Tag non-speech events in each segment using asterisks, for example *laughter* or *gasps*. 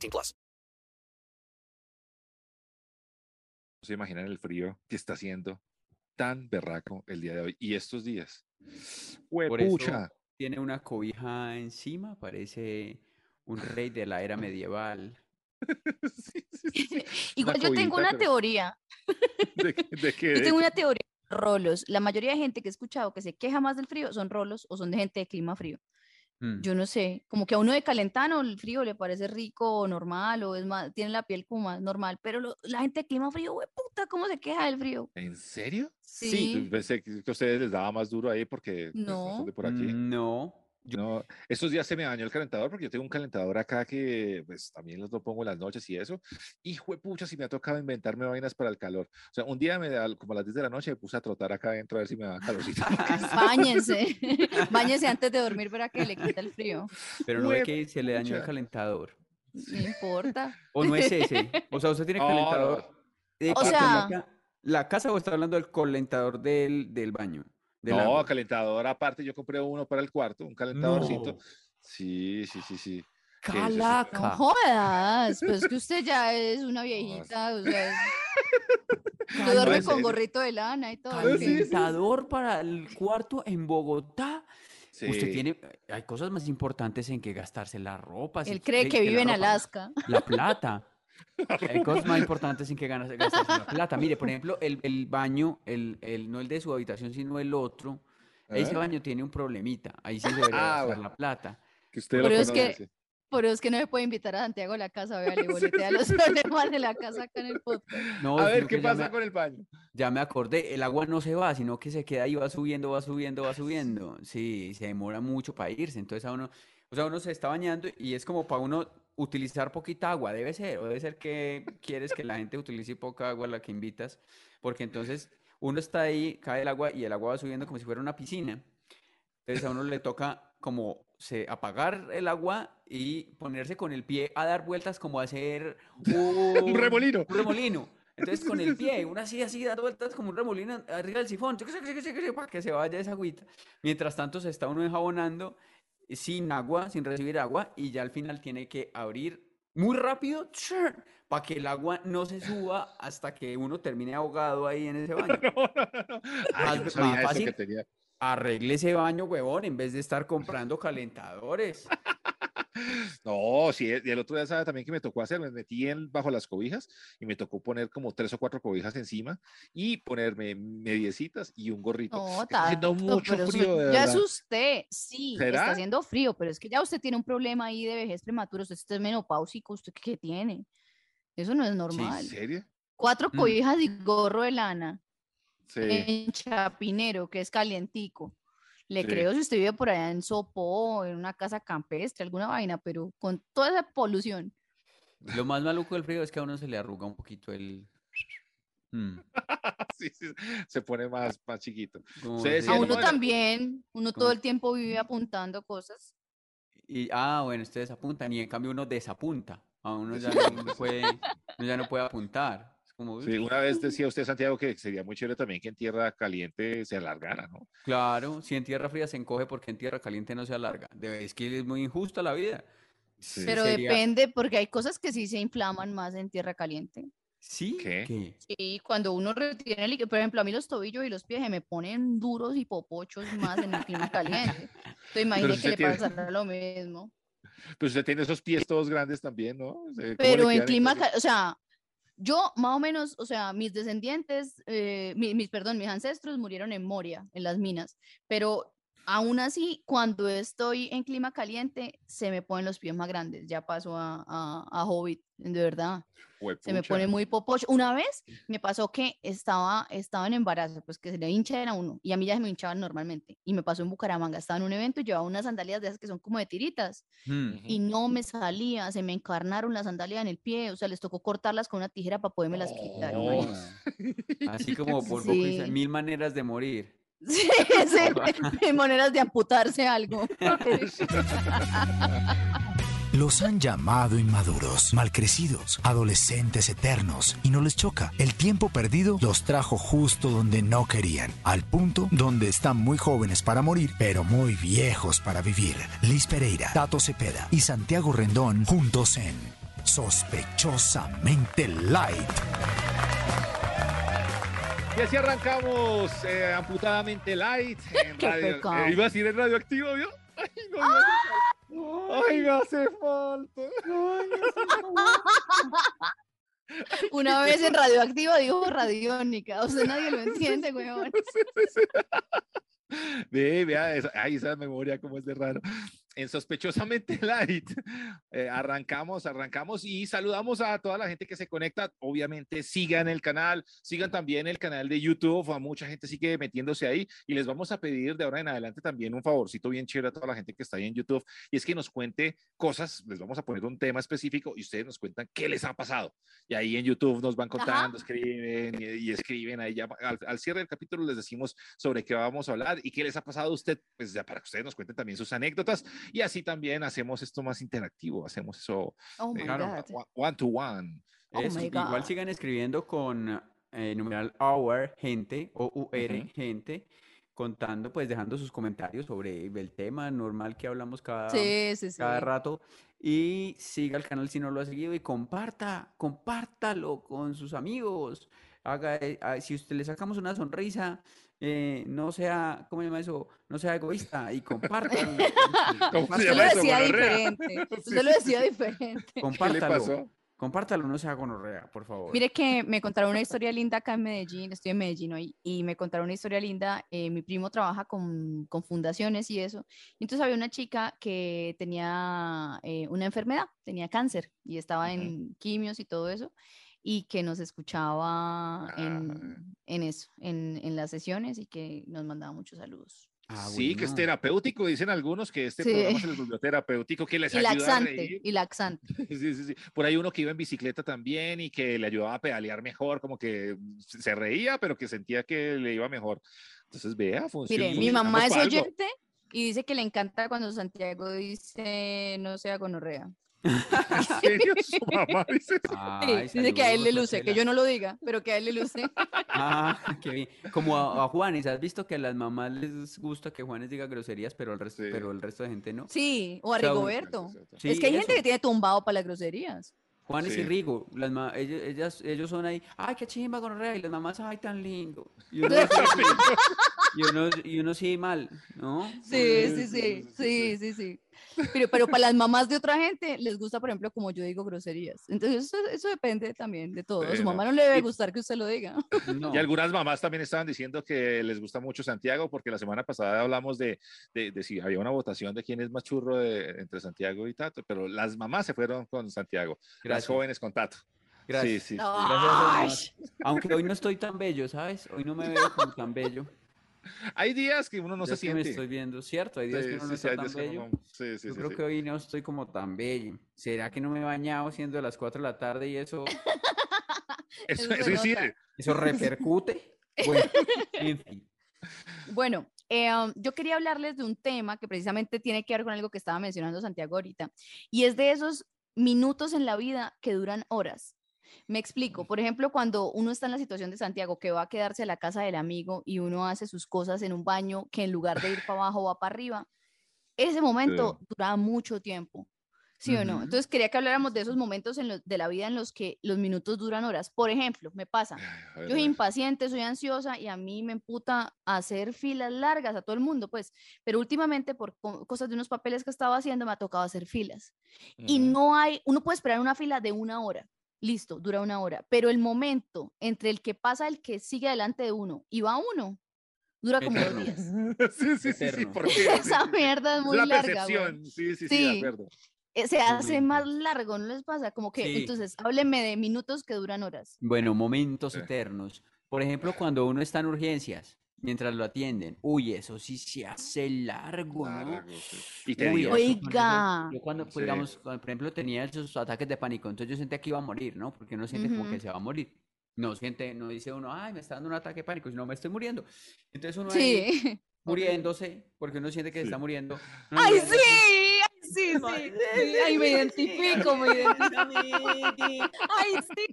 18 plus. No se imaginan el frío que está haciendo tan berraco el día de hoy y estos días. Por eso ¡Huepucha! tiene una cobija encima, parece un rey de la era medieval. *laughs* Sí, sí, sí. *laughs* Igual Una yo tengo cobijita, una pero- teoría. *laughs* ¿De, de qué? Yo tengo una teoría. Rolos. La mayoría de gente que he escuchado que se queja más del frío son rolos o son de gente de clima frío. Mm. Yo no sé, como que a uno de calentano el frío le parece rico o normal o es más, tiene la piel como más normal, pero lo- la gente de clima frío, güey, puta, ¿cómo se queja del frío? ¿En serio? Sí. Pensé que a ustedes les daba más duro ahí porque pues, no son No. de por aquí. Mm, No. No, estos días se me dañó el calentador porque yo tengo un calentador acá que pues también los lo pongo en las noches y eso. Hijo de pucha, si me ha tocado inventarme vainas para el calor. O sea, un día me da como a las 10 de la noche me puse a trotar acá adentro a ver si me da calorcito. *laughs* Báñense, *laughs* báñense antes de dormir para que le quita el frío. Pero no ve Hue que se le dañó el calentador. No importa. O no es *laughs* ese. O sea, usted tiene No, calentador. de O la sea- ca- la casa o está hablando del calentador del, del baño. No, agua? calentador aparte, yo compré uno para el cuarto, un calentadorcito. No. Sí, sí, sí, sí. Calaca. No jodas, pues que *laughs* usted ya es una viejita, o sea, *laughs* duerme con serio. gorrito de lana y todo. Calentador para el cuarto en Bogotá. Usted Sí. tiene, hay cosas más importantes en que gastarse la ropa. si Él cree que vive en ropa- Alaska. La plata. Hay cosas más importantes en que ganas- gastarse la plata. Mire, por ejemplo, el, el baño, el, el, no el de su habitación, sino el otro. Ese baño tiene un problemita. Ahí sí se debería Ah, gastar bueno. la plata. Que usted lo Pero es que-. Por eso es que no se puede invitar a Santiago a la casa, vea, le *laughs* boletea los problemas de la casa acá en el podcast. No, A ver, ¿qué pasa me- con el baño? Ya me acordé, el agua no se va, sino que se queda ahí, va subiendo, va subiendo, va subiendo. Sí, se demora mucho para irse. Entonces a uno, o sea, uno se está bañando y es como para uno utilizar poquita agua, debe ser, o debe ser que quieres que la gente utilice poca agua a la que invitas, porque entonces uno está ahí, cae el agua y el agua va subiendo como si fuera una piscina. Entonces a uno le toca como se, apagar el agua y ponerse con el pie a dar vueltas como a hacer un, remolino. un remolino. Entonces con el pie, uno así, así, dando vueltas como un remolino arriba del sifón, para que se vaya esa agüita. Mientras tanto se está uno enjabonando sin agua, sin recibir agua, y ya al final tiene que abrir muy rápido para que el agua no se suba hasta que uno termine ahogado ahí en ese *laughs* baño. No, no, no, Más- más fácil. Arregle ese baño, huevón, en vez de estar comprando calentadores. No, sí, y el otro día sabe también que me tocó hacer, me metí en, bajo las cobijas y me tocó poner como tres o cuatro cobijas encima y ponerme mediecitas y un gorrito. No, Está haciendo mucho pero frío, de ya es usted, sí, ¿Será? está haciendo frío, pero es que ya usted tiene un problema ahí de vejez prematura, usted está menopáusico, ¿usted qué tiene? Eso no es normal. ¿En serio? Cuatro Mm. cobijas y gorro de lana Sí. en Chapinero, que es calientico. Le Sí. creo si usted vive por allá en Sopó, en una casa campestre, alguna vaina, pero con toda esa polución. Lo más maluco del frío es que a uno se le arruga un poquito el... Mm, *laughs* sí, sí, se pone más, más chiquito. A uno no, también, uno todo el tiempo vive apuntando cosas. Y, ah, bueno, ustedes apuntan y en cambio uno desapunta. A uno *laughs* ya no puede, uno ya no puede apuntar. Como, Sí, una vez decía usted, Santiago, que sería muy chévere también que en tierra caliente se alargara, ¿no? claro, si en tierra fría se encoge porque en tierra caliente no se alarga. Es que es muy injusta la vida. Sí. Pero sería- depende, porque hay cosas que sí se inflaman más en tierra caliente. ¿Sí? ¿Qué? Sí, cuando uno retiene el líquido, por ejemplo, a mí los tobillos y los pies se me ponen duros y popochos más en el clima caliente. Entonces imagine usted que le tiene- pasará lo mismo. Pues usted tiene esos pies todos grandes también, ¿no? O sea, ¿cómo le Pero en clima, o sea, yo más o menos, o sea, mis descendientes, eh, mi- mis, perdón, mis ancestros murieron en Moria, en las minas, pero Aún así, cuando estoy en clima caliente, se me ponen los pies más grandes. Ya paso a, a, a Hobbit, de verdad. Se me pone muy popocho. Una vez me pasó que estaba, estaba en embarazo, pues que se le hincha era uno, y a mí ya se me hinchaban normalmente. Y me pasó en Bucaramanga, estaba en un evento y llevaba unas sandalias de esas que son como de tiritas, Mm. y no me salía, se me encarnaron las sandalias en el pie, o sea, les tocó cortarlas con una tijera para poderme las quitar. Oh. imagínate. Así como *laughs* por poco Sí. mil maneras de morir. *laughs* Sí, sí, *laughs* maneras de amputarse algo. Los han llamado inmaduros, malcrecidos, adolescentes eternos, y no les choca. El tiempo perdido los trajo justo donde no querían, al punto donde están muy jóvenes para morir, pero muy viejos para vivir. Liz Pereira, Tato Cepeda y Santiago Rendón juntos en Sospechosamente Light. Y así arrancamos eh, amputadamente light en *laughs* Qué radio. pecado. eh, iba a decir en radioactivo, ¿vio? *laughs* Ay, no, me hace falta. Ay, me hace falta. Una vez en radioactiva dijo radiónica, o sea, nadie lo entiende, weón. *laughs* Ve, vea, esa, ay, esa memoria como es de raro. En Sospechosamente Light, eh, arrancamos, arrancamos y saludamos a toda la gente que se conecta. Obviamente sigan el canal, sigan también el canal de YouTube, a mucha gente sigue metiéndose ahí y les vamos a pedir de ahora en adelante también un favorcito bien chévere a toda la gente que está ahí en YouTube y es que nos cuente cosas, les vamos a poner un tema específico y ustedes nos cuentan qué les ha pasado. Y ahí en YouTube nos van contando, escriben y, y escriben ahí ya al, al cierre del capítulo les decimos sobre qué vamos a hablar y qué les ha pasado a usted, pues ya para que ustedes nos cuenten también sus anécdotas y así también hacemos esto más interactivo, hacemos eso Oh eh, one- one to one. Oh my igual sigan escribiendo con eh, numeral hour, gente, o U-R, Ujú. gente, contando, pues dejando sus comentarios sobre el tema normal que hablamos cada, Sí, sí, sí. cada rato. Y siga el canal si no lo ha seguido y comparta, compártalo con sus amigos. Haga, eh, si usted le sacamos una sonrisa, eh, no sea, ¿cómo se llama eso? No sea egoísta y compártalo. *laughs* ¿Cómo se Usted lo decía diferente. *laughs* Usted lo decía diferente. ¿Qué le Compártalo. pasó? Compártalo, no sea gonorrea, por favor. Mire que me contaron una historia linda acá en Medellín, estoy en Medellín hoy, y me contaron una historia linda. eh, mi primo trabaja con, con fundaciones y eso. entonces había una chica que tenía eh, una enfermedad, tenía cáncer y estaba Ujú. en quimios y todo eso, y que nos escuchaba Ah. en, en eso, en, en las sesiones y que nos mandaba muchos saludos. Ah, sí, que es bueno. terapéutico, dicen algunos que este Sí. programa se les volvió terapéutico, que les Y ayuda a laxante, reír. y laxante. *laughs* Sí, sí, sí. Por ahí uno que iba en bicicleta también y que le ayudaba a pedalear mejor, como que se reía, pero que sentía que le iba mejor. Entonces, vea, funciona. Mire, mi mamá es oyente y dice que le encanta cuando Santiago dice no sea gonorrea. *laughs* ¿En serio? Su mamá dice. Sí, Ay, dice que a él le luce, que yo no lo diga, pero que a él le luce. Ah, *laughs* qué bien. Como a, a Juanes, ¿has visto que a las mamás les gusta que Juanes diga groserías, pero el resto, Sí. pero el resto de gente no? Sí, o a Rigoberto. Sí, es que hay gente eso. que tiene tumbado para las groserías. Juanes Sí. y Rigo, las ma- ellos, ellas, ellos son ahí, ay, qué chimba con y las mamás, ay, tan lindo. Y uno, *laughs* sí, y uno, y uno sí mal, ¿no? Sí, Sí, sí, sí, sí, sí, sí, sí, sí. Pero, pero para las *laughs* mamás de otra gente les gusta, por ejemplo, como yo digo groserías. Entonces eso, eso depende también de todo. A su mamá no le debe y- gustar que usted lo diga. No. Y algunas mamás también estaban diciendo que les gusta mucho Santiago, porque la semana pasada hablamos de, de, de si había una votación de quién es más churro de- entre Santiago y Tato, pero las mamás se fueron con Santiago, las Gracias. jóvenes con Tato. Gracias. Sí, sí. No. Gracias a las. Aunque hoy no estoy tan bello, ¿sabes? Hoy no me veo como tan bello. Hay días que uno no se que me siente. estoy viendo, ¿cierto? Hay días que uno no sí, está tan bello. no- sí, sí, Yo sí, creo sí. que hoy no estoy como tan bello. ¿Será que no me he bañado siendo las 4 de la tarde y eso, *laughs* Eso, Eso se eso sí, nota. eso repercute? *laughs* Bueno, en fin. Bueno, eh, um, yo quería hablarles de un tema que precisamente tiene que ver con algo que estaba mencionando Santiago ahorita, y es de esos minutos en la vida que duran horas. Me explico, por ejemplo, cuando uno está en la situación de Santiago, que va a quedarse a la casa del amigo y uno hace sus cosas en un baño que en lugar de ir para abajo va para arriba, ese momento dura mucho tiempo. ¿Sí o no? Entonces quería que habláramos de esos momentos en de la vida en los que los minutos duran horas. Por ejemplo, me pasa, yo soy impaciente, soy ansiosa y a mí me emputa hacer filas largas a todo el mundo, pues. Pero últimamente por co- cosas de unos papeles que estaba haciendo me ha tocado hacer filas. Y no hay, uno puede esperar una fila de una hora. Listo, dura una hora. Pero el momento entre el que pasa el que sigue delante de uno y va uno, dura como dos Eterno. días. *laughs* sí, sí, sí, sí, Eterno. ¿por qué? Esa mierda es Es muy una larga, percepción. Sí, sí, sí, Sí. de acuerdo. Eh, Se hace más largo, ¿no les pasa? Como que, Sí. entonces, hábleme de minutos que duran horas. Bueno, momentos Sí. eternos. Por ejemplo, cuando uno está en urgencias, mientras lo atienden. Uy, eso sí se hace largo, ¿no? Largo, sí. Y Uy, Oiga. Yo cuando, pues, Sí. digamos, cuando, por ejemplo, tenía esos ataques de pánico, entonces yo sentía que iba a morir, ¿no? Porque uno siente como que se va a morir. No siente, no dice uno, ay, me está dando un ataque de pánico, sino me estoy muriendo. Entonces uno ahí Sí. *laughs* muriéndose, porque uno siente que se está muriendo. ¡Ay, muriéndose. sí! ¡Ay, sí, sí! sí, ¡Ay, me identifico, me *laughs* identifico! ¡Ay, sí!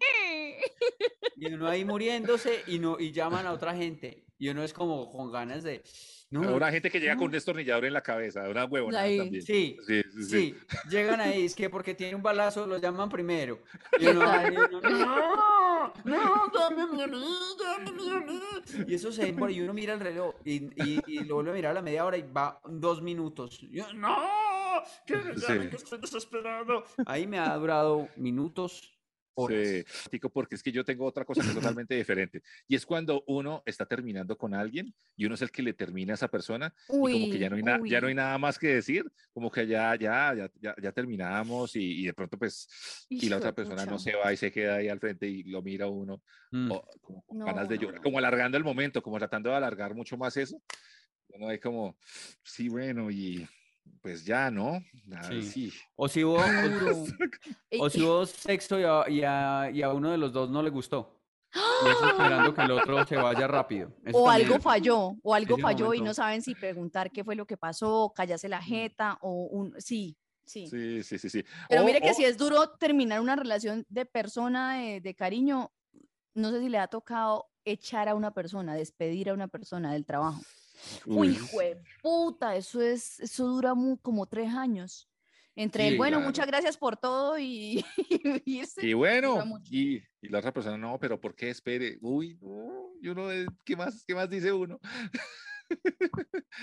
Y uno ahí muriéndose y no y llaman a otra gente y uno es como con ganas de no, Una gente que llega con no. un destornillador en la cabeza, una huevona Ahí. también. sí, Sí, sí, sí. sí, llegan ahí es que porque tiene un balazo lo llaman primero *laughs* y uno, ahí, uno, no, no, dámeme a mí, dámeme a mí". y eso se demora y uno mira el reloj y, y, y lo vuelve a mirar a la media hora y va dos minutos y yo, no que me llamen, Sí. que estoy desesperado ahí me ha durado minutos horas Sí, porque es que yo tengo otra cosa que es totalmente diferente. Y es cuando uno está terminando con alguien y uno es el que le termina a esa persona y como que ya no hay, na- ya no hay uy. nada más que decir, como que ya, ya, ya, ya, ya terminamos y, y de pronto pues, y la otra persona no se va y se queda ahí al frente y lo mira a uno, Mm. o como con ganas No, de no, llorar, no. como alargando el momento, como tratando de alargar mucho más eso. Uno hay como, sí, bueno, y pues ya, ¿no? Sí. sí. o si hubo o-. O si *laughs* hubo sexo y a, y a- y a uno de los dos no le gustó. *gasps* Y eso esperando que el otro se vaya rápido. Eso O algo es- falló, o algo ese falló y momento. no saben si preguntar qué fue lo que pasó, callarse la jeta, o un... Sí, sí. Sí, sí, sí, sí. Pero O- mire que si es duro terminar una relación de persona, de, de cariño, no sé si le ha tocado echar a una persona, despedir a una persona del trabajo. Uy, hijo de puta, eso es, eso dura mu- como tres años. Entre el, Sí, bueno, claro. muchas gracias por todo y, *laughs* y irse. Y bueno, y, y la otra persona, no, pero ¿por qué espere? Uy, no, y uno, eh, ¿qué más, qué más dice uno?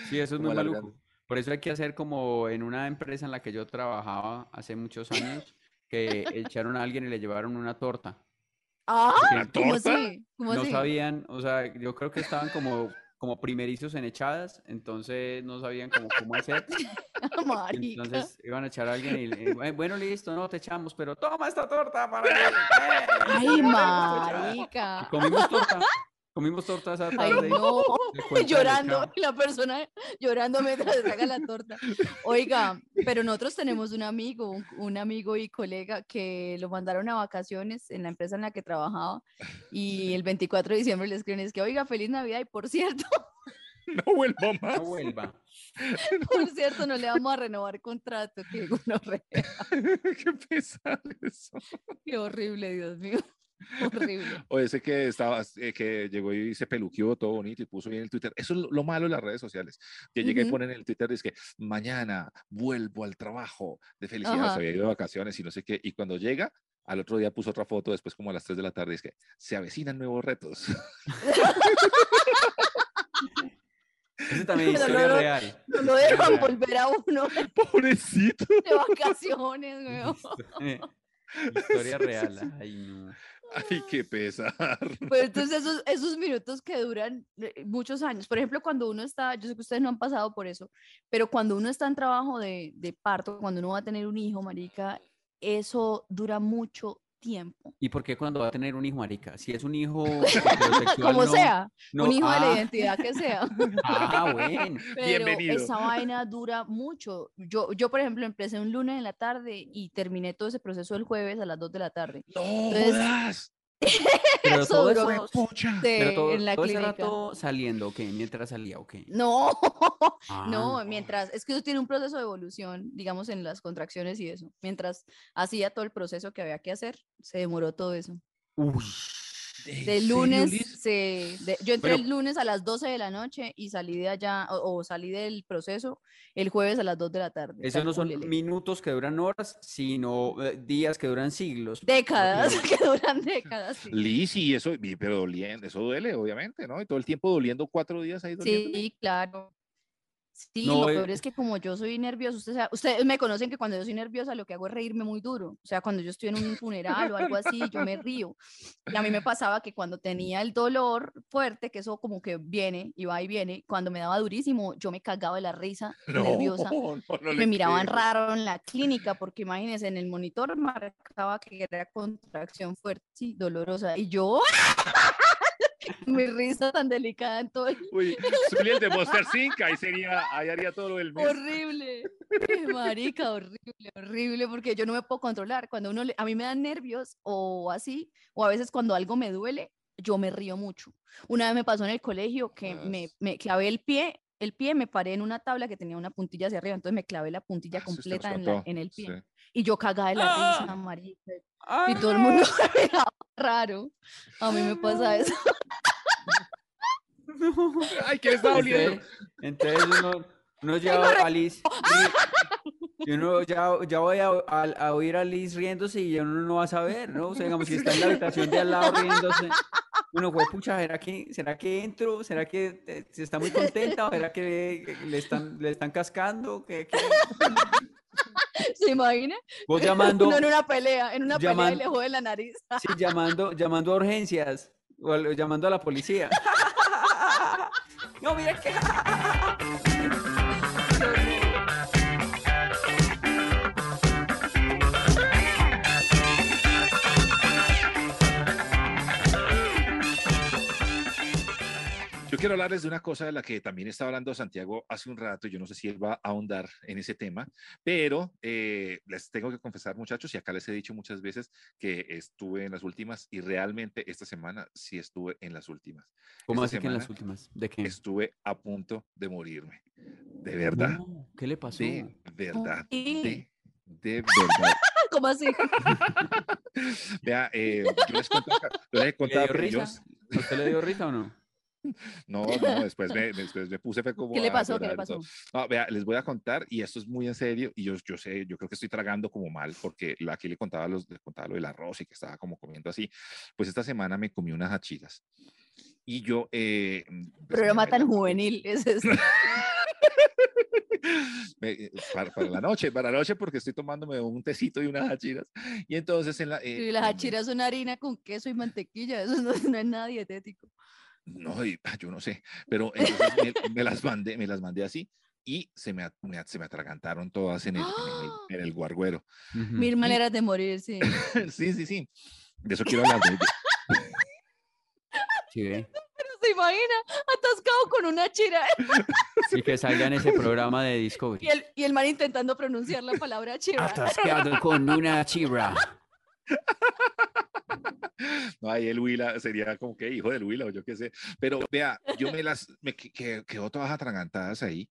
Sí, eso *laughs* es Como muy maluco. Por eso hay que hacer como en una empresa en la que yo trabajaba hace muchos años, que echaron a alguien y le llevaron una torta. Ah, ¿La ¿cómo torta? así? ¿Cómo No así? sabían, o sea, yo creo que estaban como, como primerizos en echadas, entonces no sabían cómo, cómo hacer. *laughs* Entonces iban a echar a alguien y, le- "Eh, bueno, listo, no te echamos, pero toma esta torta para que... ¡Eh! Ay, *laughs* Y marica. comimos torta, comimos torta esa Ay, tarde. no. *laughs* llorando, y la persona llorando mientras saca la torta. Oiga, pero nosotros tenemos un amigo, un, un amigo y colega que lo mandaron a vacaciones en la empresa en la que trabajaba y el 24 de diciembre le escriben, es que, oiga, feliz Navidad y por cierto, *laughs* No vuelvo más. No vuelva. *laughs* por cierto, no le vamos a renovar contrato, qué pesado eso. qué horrible, Dios mío, *laughs* horrible. O ese que estaba, eh, que llegó y se peluqueó todo bonito y puso bien el Twitter. Eso es lo, lo malo de las redes sociales. Que llega y Ujú. pone en el Twitter, es que mañana vuelvo al trabajo de felicidad, Ajá. se había ido de vacaciones y no sé qué. Y cuando llega, al otro día puso otra foto, después como a las 3 de la tarde, es que se avecinan nuevos retos. Ese *laughs* también es historia no lo- real. No lo dejan real. volver a uno *laughs* Pobrecito. de vacaciones, weón. Historia real. Ay, no. Ay, qué pesar. *laughs* Pues entonces esos, esos minutos que duran eh, muchos años, por ejemplo, cuando uno está, yo sé que ustedes no han pasado por eso, pero cuando uno está en trabajo de, de parto, cuando uno va a tener un hijo, marica, eso dura mucho tiempo. ¿Y por qué cuando va a tener un hijo, marica? Si es un hijo *laughs* heterosexual, Como no- sea, no- un hijo de la ah, identidad que sea. *laughs* Ah, bueno. *laughs* Pero Bienvenido. esa vaina dura mucho. Yo, yo, por ejemplo, empecé un lunes en la tarde y terminé todo ese proceso el jueves a las 2 de la tarde. No Entonces. Pero *laughs* todo Pucha. pero de- todo, en la todo ese clínica. rato saliendo, ¿ok? Mientras salía, ¿ok? *laughs* No, Ah, No, mientras, es que eso tiene un proceso de evolución, digamos, en las contracciones y eso. Mientras hacía todo el proceso que había que hacer, se demoró todo eso. Uy. De lunes, se, de- yo entré Bueno. el lunes a las 12 de la noche y salí de allá, o, o salí del proceso el jueves a las 2 de la tarde. Esos no son minutos que duran horas, sino eh, días que duran siglos. Décadas, *laughs* que duran décadas. Sí, Liz, y eso, pero doliendo, eso duele, obviamente, ¿no? Y todo el tiempo doliendo cuatro días ahí doliendo. Sí, claro. Sí, No, lo peor es que como yo soy nerviosa, ustedes, sa- ustedes me conocen que cuando yo soy nerviosa lo que hago es reírme muy duro. O sea, cuando yo estoy en un funeral o algo así, yo me río. Y a mí me pasaba que cuando tenía el dolor fuerte, que eso como que viene y va y viene, cuando me daba durísimo, yo me cagaba de la risa, *laughs* nerviosa. no, no me miraban creo. raro en la clínica porque imagínense, en el monitor marcaba que era contracción fuerte y dolorosa. Y yo, *laughs* *laughs* mi risa tan delicada en todo el Uy, el de Monster Inc. Ahí sería, ahí haría todo lo del mes. Horrible, marica, horrible, horrible, porque yo no me puedo controlar. Cuando uno, le- a mí me dan nervios o así, o a veces cuando algo me duele, yo me río mucho. Una vez me pasó en el colegio que me, As. me clavé el pie, el pie, me paré en una tabla que tenía una puntilla hacia arriba, entonces me clavé la puntilla Ah, completa en, la- en el pie. sí. Y yo cagada de la ¡Ah! risa, marica. Y ¡Ah! todo el mundo *laughs* me miraba raro. A mí me pasa eso. *laughs* Ay, ¿qué le está doliendo? Entonces, entonces uno, uno *laughs* ya a Liz, y uno ya, ya voy a, a- a oír a Liz riéndose y uno no va a saber, ¿no? O sea, digamos, si está en la habitación de al lado riéndose, uno fue, pucha, ¿será que, será que entro? ¿Será que eh, se está muy contenta? ¿O será que le, le están, le están cascando? ¿Qué, qué? *laughs* ¿Se imagina? Vos llamando, Uno en una pelea, en una pelea y le jode la nariz. sí, llamando, llamando a urgencias, o llamando a la policía. *laughs* No, mira que... Yo quiero hablarles de una cosa de la que también estaba hablando Santiago hace un rato. Yo no sé si él va a ahondar en ese tema, pero eh, les tengo que confesar, muchachos, y acá les he dicho muchas veces que estuve en las últimas y realmente esta semana sí estuve en las últimas. ¿Cómo así que en las últimas? ¿De qué? Estuve a punto de morirme. De verdad. No, ¿Qué le pasó? De verdad. De, de verdad. *laughs* ¿Cómo así? *laughs* Vea, eh, yo les contaba, yo les he ¿Le dio risa? ¿A usted le dio risa o no? No, no, después me, después me puse fue *laughs* como ¿Qué le a pasó? ¿Qué le pasó? No, vea, les voy a contar y esto es muy en serio y yo, yo sé, yo creo que estoy tragando como mal porque aquí le contaba, los, le contaba lo del arroz y que estaba como comiendo así. Pues esta semana me comí unas achiras y yo... Eh, pues, me- Programa tan juvenil es este. *laughs* me- eh, para, para la noche, para la noche porque estoy tomándome un tecito y unas achiras y entonces en la... eh, Y las me- achiras son harina con queso y mantequilla, eso no, no es nada dietético. No, y, ah, yo no sé, pero entonces me, me las mandé, me las mandé así y se me, se me atragantaron todas en el, en el, en el guarguero. Ujú. Mil maneras de morir, sí. *laughs* Sí, sí, sí. De eso quiero hablar. Sí, *laughs* ve. ¿Se imagina? Atascado con una chira *laughs* Y que salga en ese programa de Discovery. y el, y el man intentando pronunciar la palabra chira. Atascado con una chibra. *laughs* No, ahí el Huila sería como que hijo del Huila o yo qué sé. Pero vea, yo me las, me que- que- quedó todas atragantadas ahí.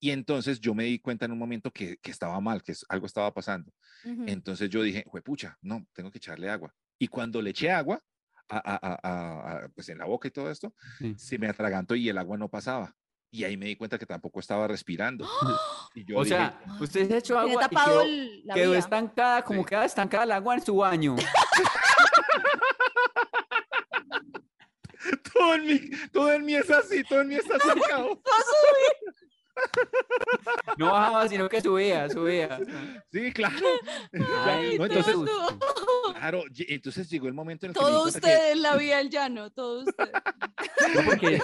Y entonces yo me di cuenta en un momento que, que estaba mal, que algo estaba pasando. Ujú. Entonces yo dije, pucha, no, tengo que echarle agua. Y cuando le eché agua, a, a- a- pues en la boca y todo esto, se me atragantó y el agua no pasaba. Y ahí me di cuenta que tampoco estaba respirando. *gasps* Y yo O dije, sea, usted se echó agua y tapado quedó, el- la quedó estancada, como Sí. queda estancada el agua en su baño. *laughs* todo en mí, todo en mí es así, todo en mí está sacado. *laughs* No bajaba, sino que subía, subía. Sí, claro. *laughs* Ay, No, entonces. Claro, entonces llegó el momento en el que Todo que- usted en la vía del llano, todo usted. No, porque,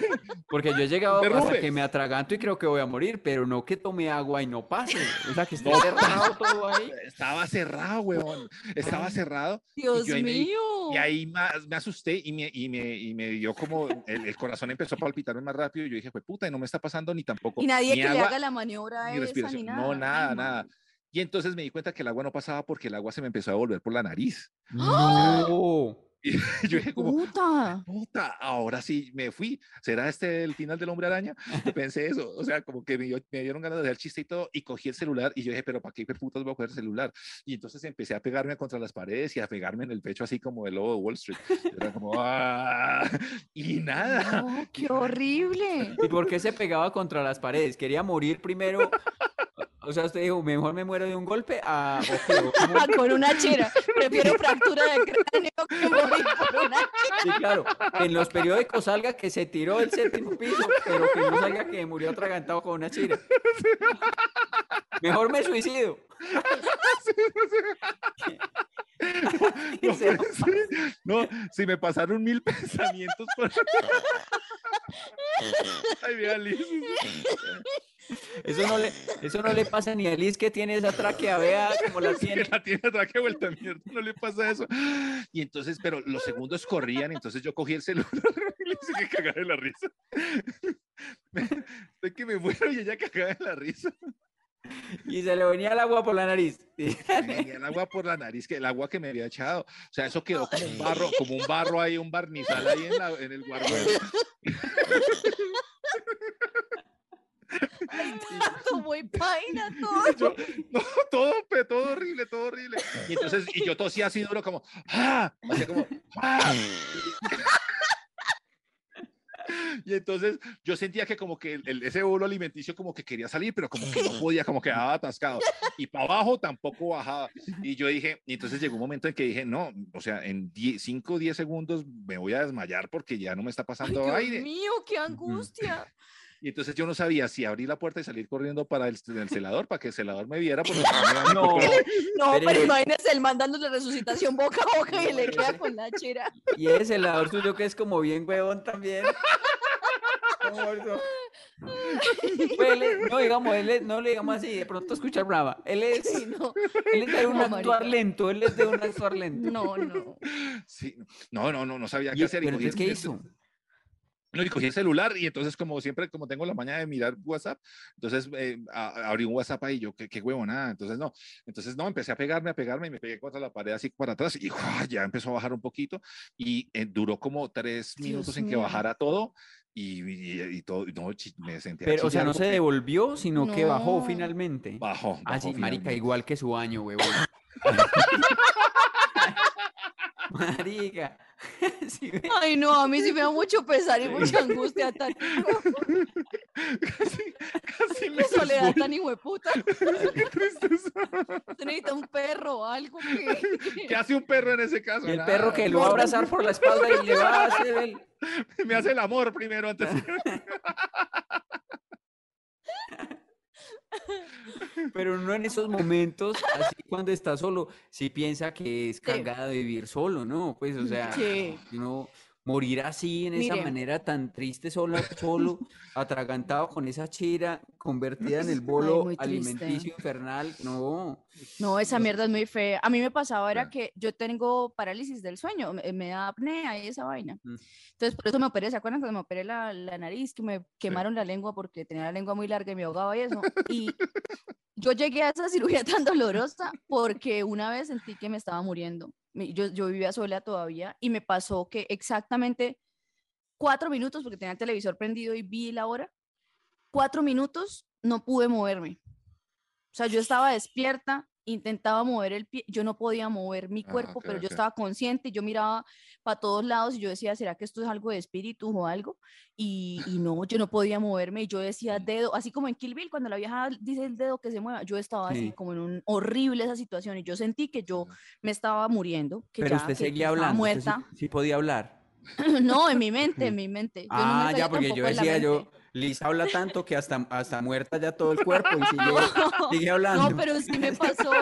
porque yo he llegado hasta que me atraganto y creo que voy a morir, pero no que tome agua y no pase. O sea, que esté cerrado todo ahí. estaba cerrado, weón. Estaba cerrado. Dios yo ahí me mío. Y ahí más, me asusté y me, y me, y me dio como el, el corazón empezó a palpitarme más rápido. Y yo dije, pues puta, y no me está pasando ni tampoco. Y nadie ni que le agua, haga la maniobra ni esa ni nada. No, Ay, nada, man. Y entonces me di cuenta que el agua no pasaba porque el agua se me empezó a volver por la nariz. No. *laughs* Y yo dije como, Puta. puta, ahora sí me fui. ¿Será este el final del hombre araña? Yo pensé eso. O sea, como que me, dio- me dieron ganas de hacer chiste y todo. Y cogí el celular y yo dije, pero ¿para qué putas voy a coger el celular? Y entonces empecé a pegarme contra las paredes y a pegarme en el pecho así como el lobo de Wall Street. Era como, ¡ah! *laughs* Y nada. No, qué horrible. ¿Y por qué se pegaba contra las paredes? ¿Quería morir primero? O sea, usted dijo, mejor me muero de un golpe a... *laughs* *laughs* con una chira. Prefiero fractura de cráneo que morir por una Sí, claro. En los periódicos salga que se tiró del séptimo piso, pero que no salga que murió atragantado con una chira. *laughs* Mejor me suicido. *laughs* No, Se- sí, no, si me pasaron mil *laughs* pensamientos por... *laughs* Ay, vea, Liz. Eso no le, eso no le pasa ni a Liz que tiene esa tráquea, vea como la que tiene. la tiene atrás que vuelta a mierda, no le pasa eso. Y entonces, pero los segundos corrían, entonces yo cogí el celular y le hice que cagara de la risa. Estoy que me muero y ella cagaba de la risa. *laughs* Y se le venía el agua por la nariz. *laughs* Me venía el agua por la nariz, que el agua que me había echado. O sea, eso quedó como un *laughs* barro, como un barro ahí, un barnizal ahí en, la- en el guarduelo. muy paina todo. Yo, no, todo, pe- todo horrible, todo horrible. Y entonces, y yo tosía así duro como, ¡ah! Hacía como, ¡ah! *laughs* Y entonces yo sentía que como que el- ese bolo alimenticio como que quería salir, pero como que no *laughs* podía, como que quedaba atascado. Y para abajo tampoco bajaba. Y yo dije, y entonces llegó un momento en que dije, no, o sea, en 5 o 10 segundos me voy a desmayar porque ya no me está Ay, pasando Dios aire. mío, qué angustia. Y entonces yo no sabía si abrir la puerta y salir corriendo para el, el celador, para que el celador me viera. Porque *laughs* no No, No, Pero- pero imagínese el mandándole resucitación boca a boca y le queda con la chira. y ese helador suyo que es como bien huevón también. Pues él es- no digamos, él es- no le digamos así, de pronto escucha brava. Él es, Sí, no, él es de un No, actuar marica. lento, él es de un actuar lento. no, no. Sí, no, no, no, no sabía Y- qué hacer. y pero entonces, ¿qué el- hizo? No, y cogí el celular y entonces como siempre, como tengo la mañana de mirar WhatsApp, entonces eh, a- abrí un WhatsApp ahí yo, qué, qué huevo, nada. Entonces no, entonces no, empecé a pegarme, a pegarme y me pegué contra la pared así para atrás y ¡guau! ya empezó a bajar un poquito y eh, duró como tres Dios minutos en que bajara todo y, y, y todo, y no, me senté a Pero, o sea, no se devolvió, sino que bajó No. finalmente. Bajó, Ah, bajó sí, marica, finalmente. igual que su año, huevón. *laughs* marica. *laughs* Sí. Ay, no, a mí sí me da mucho pesar y mucha angustia tan *laughs* casi, casi me soledad tan hijueputa. *laughs* qué tristeza. Usted necesita un perro o algo que... ¿Qué hace un perro en ese caso? Y el Nada. perro que lo va a abrazar por la espalda y le va a hacer el... me hace el amor primero antes. *laughs* Pero no en esos momentos, así cuando está solo, si piensa que es Sí. cargada de vivir solo, ¿no? Pues, o sea, Sí. no morir así en esa Mire. manera tan triste, solo, *laughs* solo, atragantado con esa chira, convertida en el *laughs* bolo triste. alimenticio infernal, no. No, esa mierda es muy fea. A mí me pasaba era que yo tengo parálisis del sueño, me, me da apnea y esa vaina. Mm. Entonces, por eso me operé, ¿se acuerdan cuando me operé la, la nariz? Que me quemaron la lengua porque tenía la lengua muy larga y me ahogaba y eso. Y yo llegué a esa *laughs* cirugía tan dolorosa porque una vez sentí que me estaba muriendo. Yo, yo vivía sola todavía y me pasó que exactamente cuatro minutos, porque tenía el televisor prendido y vi la hora, cuatro minutos no pude moverme. O sea, yo estaba despierta, intentaba mover el pie, yo no podía mover mi Ah, cuerpo, ok, pero yo estaba consciente, yo miraba para todos lados y yo decía, ¿será que esto es algo de espíritu o algo? Y, y no, yo no podía moverme y yo decía dedo, así como en Kill Bill, cuando la vieja dice el dedo que se mueva, yo estaba así Sí. como en un horrible esa situación y yo sentí que yo me estaba muriendo, que Pero ya, usted que- seguía hablando, usted sí- muerta. sí podía hablar. *laughs* no, en mi mente, en mi mente. Yo no me Ah, ya, porque yo decía, yo. Liz habla tanto que hasta, hasta muerta ya todo el cuerpo y sigue, *laughs* sigue hablando. No, pero sí me pasó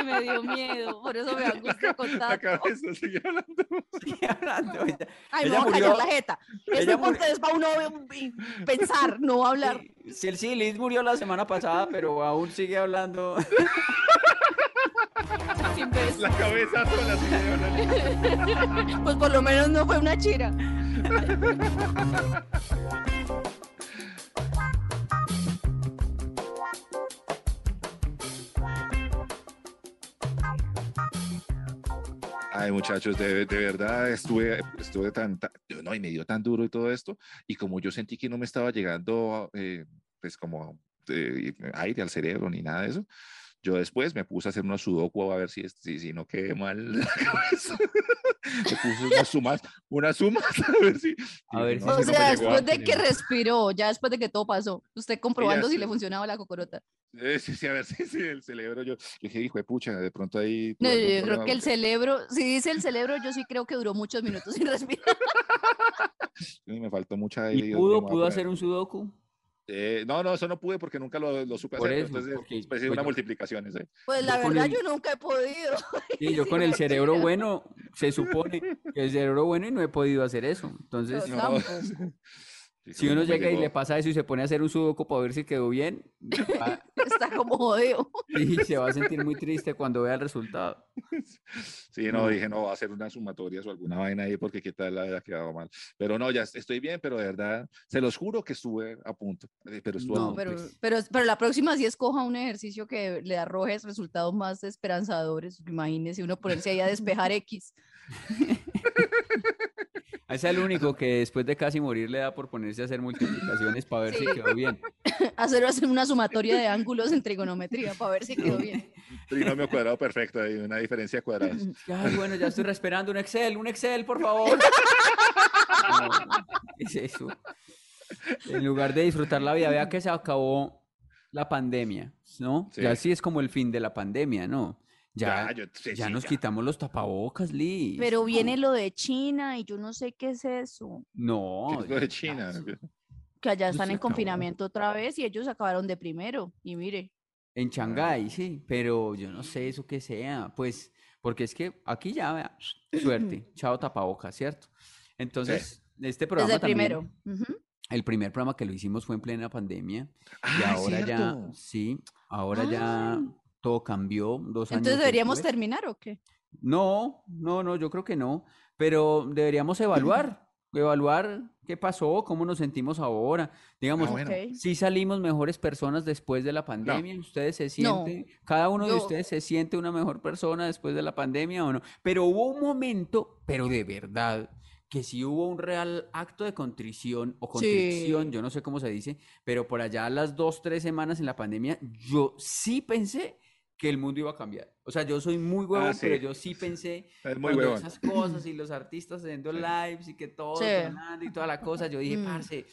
y me dio miedo, por eso me angustia *laughs* La contar. cabeza sigue hablando. Sigue hablando. ella- Ay, me ella voy a callar la jeta. ella Este murió- es para uno pensar, no hablar. Sí, sí, sí, Liz murió la semana pasada, pero aún sigue hablando. La cabeza sola sigue hablando. *laughs* Pues por lo menos no fue una chira. Ay, muchachos, de, de verdad estuve, estuve tan, tan- no, y me dio tan duro y todo esto, y como yo sentí que no me estaba llegando, eh, pues como eh, aire al cerebro ni nada de eso, yo después me puse a hacer unos sudoku a ver si, si, si no quedé mal *laughs* la cabeza. *laughs* Me puse unas sumas, unas sumas, *laughs* a ver si. A ver dije, si "No, O no sea, después de antes". que respiró, ya después de que todo pasó, usted comprobando si sí. le funcionaba la cocorota. Eh, sí, sí, a ver si el cerebro. Yo, yo dije, hijo de pucha, de pronto ahí. No, yo creo problema que el cerebro, si dice el cerebro, yo sí creo que duró muchos minutos sin respirar. me faltó mucha. ¿Y pudo, pudo hacer un sudoku? Eh, no, no, eso no pude porque nunca lo, lo supe Por hacer. eso, entonces, porque, pues, pues, una yo- multiplicación. Pues la Yo verdad, el- yo nunca he podido. *laughs* Sí, yo con el cerebro bueno, se supone que el cerebro bueno y no he podido hacer eso. Entonces, Yo No. *laughs* si uno "No me llega y llegó". le pasa eso y se pone a hacer un sudoku para ver si quedó bien, va- *laughs* Está como jodido. y se va a sentir muy triste cuando vea el resultado. *laughs* Sí, no, No. dije, no, va a hacer unas sumatorias o alguna vaina ahí porque qué tal haya quedado mal. Pero no, ya estoy bien, pero de verdad, se los juro que estuve a punto. eh, Pero estuve a No, punto. pero, pues. pero, pero la próxima sí escoja un ejercicio que le arroje resultados más esperanzadores. Imagínese uno ponerse ahí a despejar X. *laughs* Es el único que después de casi morir le da por ponerse a hacer multiplicaciones para ver si quedó bien. *laughs* Hacer, hacer una sumatoria de ángulos en trigonometría para ver si quedó bien. *laughs* Trinomio cuadrado perfecto, hay una diferencia de cuadrados. *laughs* Ay, bueno, ya estoy esperando un Excel, un Excel, por favor. No, ¿qué es eso? En lugar de disfrutar la vida, vea que se acabó la pandemia, ¿no? Ya Sí. sí es como el fin de la pandemia, ¿no? Ya, Ya, yo- sí, ya sí, nos ya. quitamos los tapabocas, Liz. Pero viene lo de China y yo no sé qué es eso. No. ¿Qué es lo de China? Que allá están en acabó. confinamiento otra vez y ellos acabaron de primero. Y mire, En Shanghái, sí, pero yo no sé eso que sea, pues, porque es que aquí ya, vea, *clears throat* suerte, chao tapabocas, ¿cierto? Entonces, este programa desde el también, primero. Ujú. el primer programa que lo hicimos fue en plena pandemia y Ah, ahora ya, sí, ahora ya Ah. Todo cambió dos años Entonces deberíamos después. terminar o qué? No, no, no, yo creo que no, pero deberíamos evaluar, *clears throat* evaluar qué pasó, cómo nos sentimos ahora. Digamos, Ah, bueno. Si salimos mejores personas después de la pandemia, ustedes se No, sienten, cada uno de ustedes se siente una mejor persona después de la pandemia o no. Pero hubo un momento, pero de verdad, que sí hubo un real acto de contrición o contrición, Sí. yo no sé cómo se dice, pero por allá las dos, tres semanas en la pandemia, yo sí pensé que el mundo iba a cambiar. O sea, yo soy muy huevón, pero sí. yo sí *laughs* pensé Es muy cuando esas cosas y los artistas haciendo lives y que todo Sí. sonando y toda la cosa, yo dije, Mm. parce,